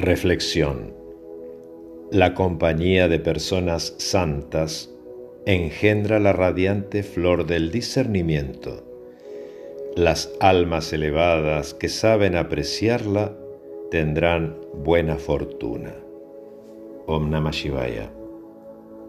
Reflexión. La compañía de personas santas engendra la radiante flor del discernimiento. Las almas elevadas que saben apreciarla tendrán buena fortuna. Om Namah Shivaya.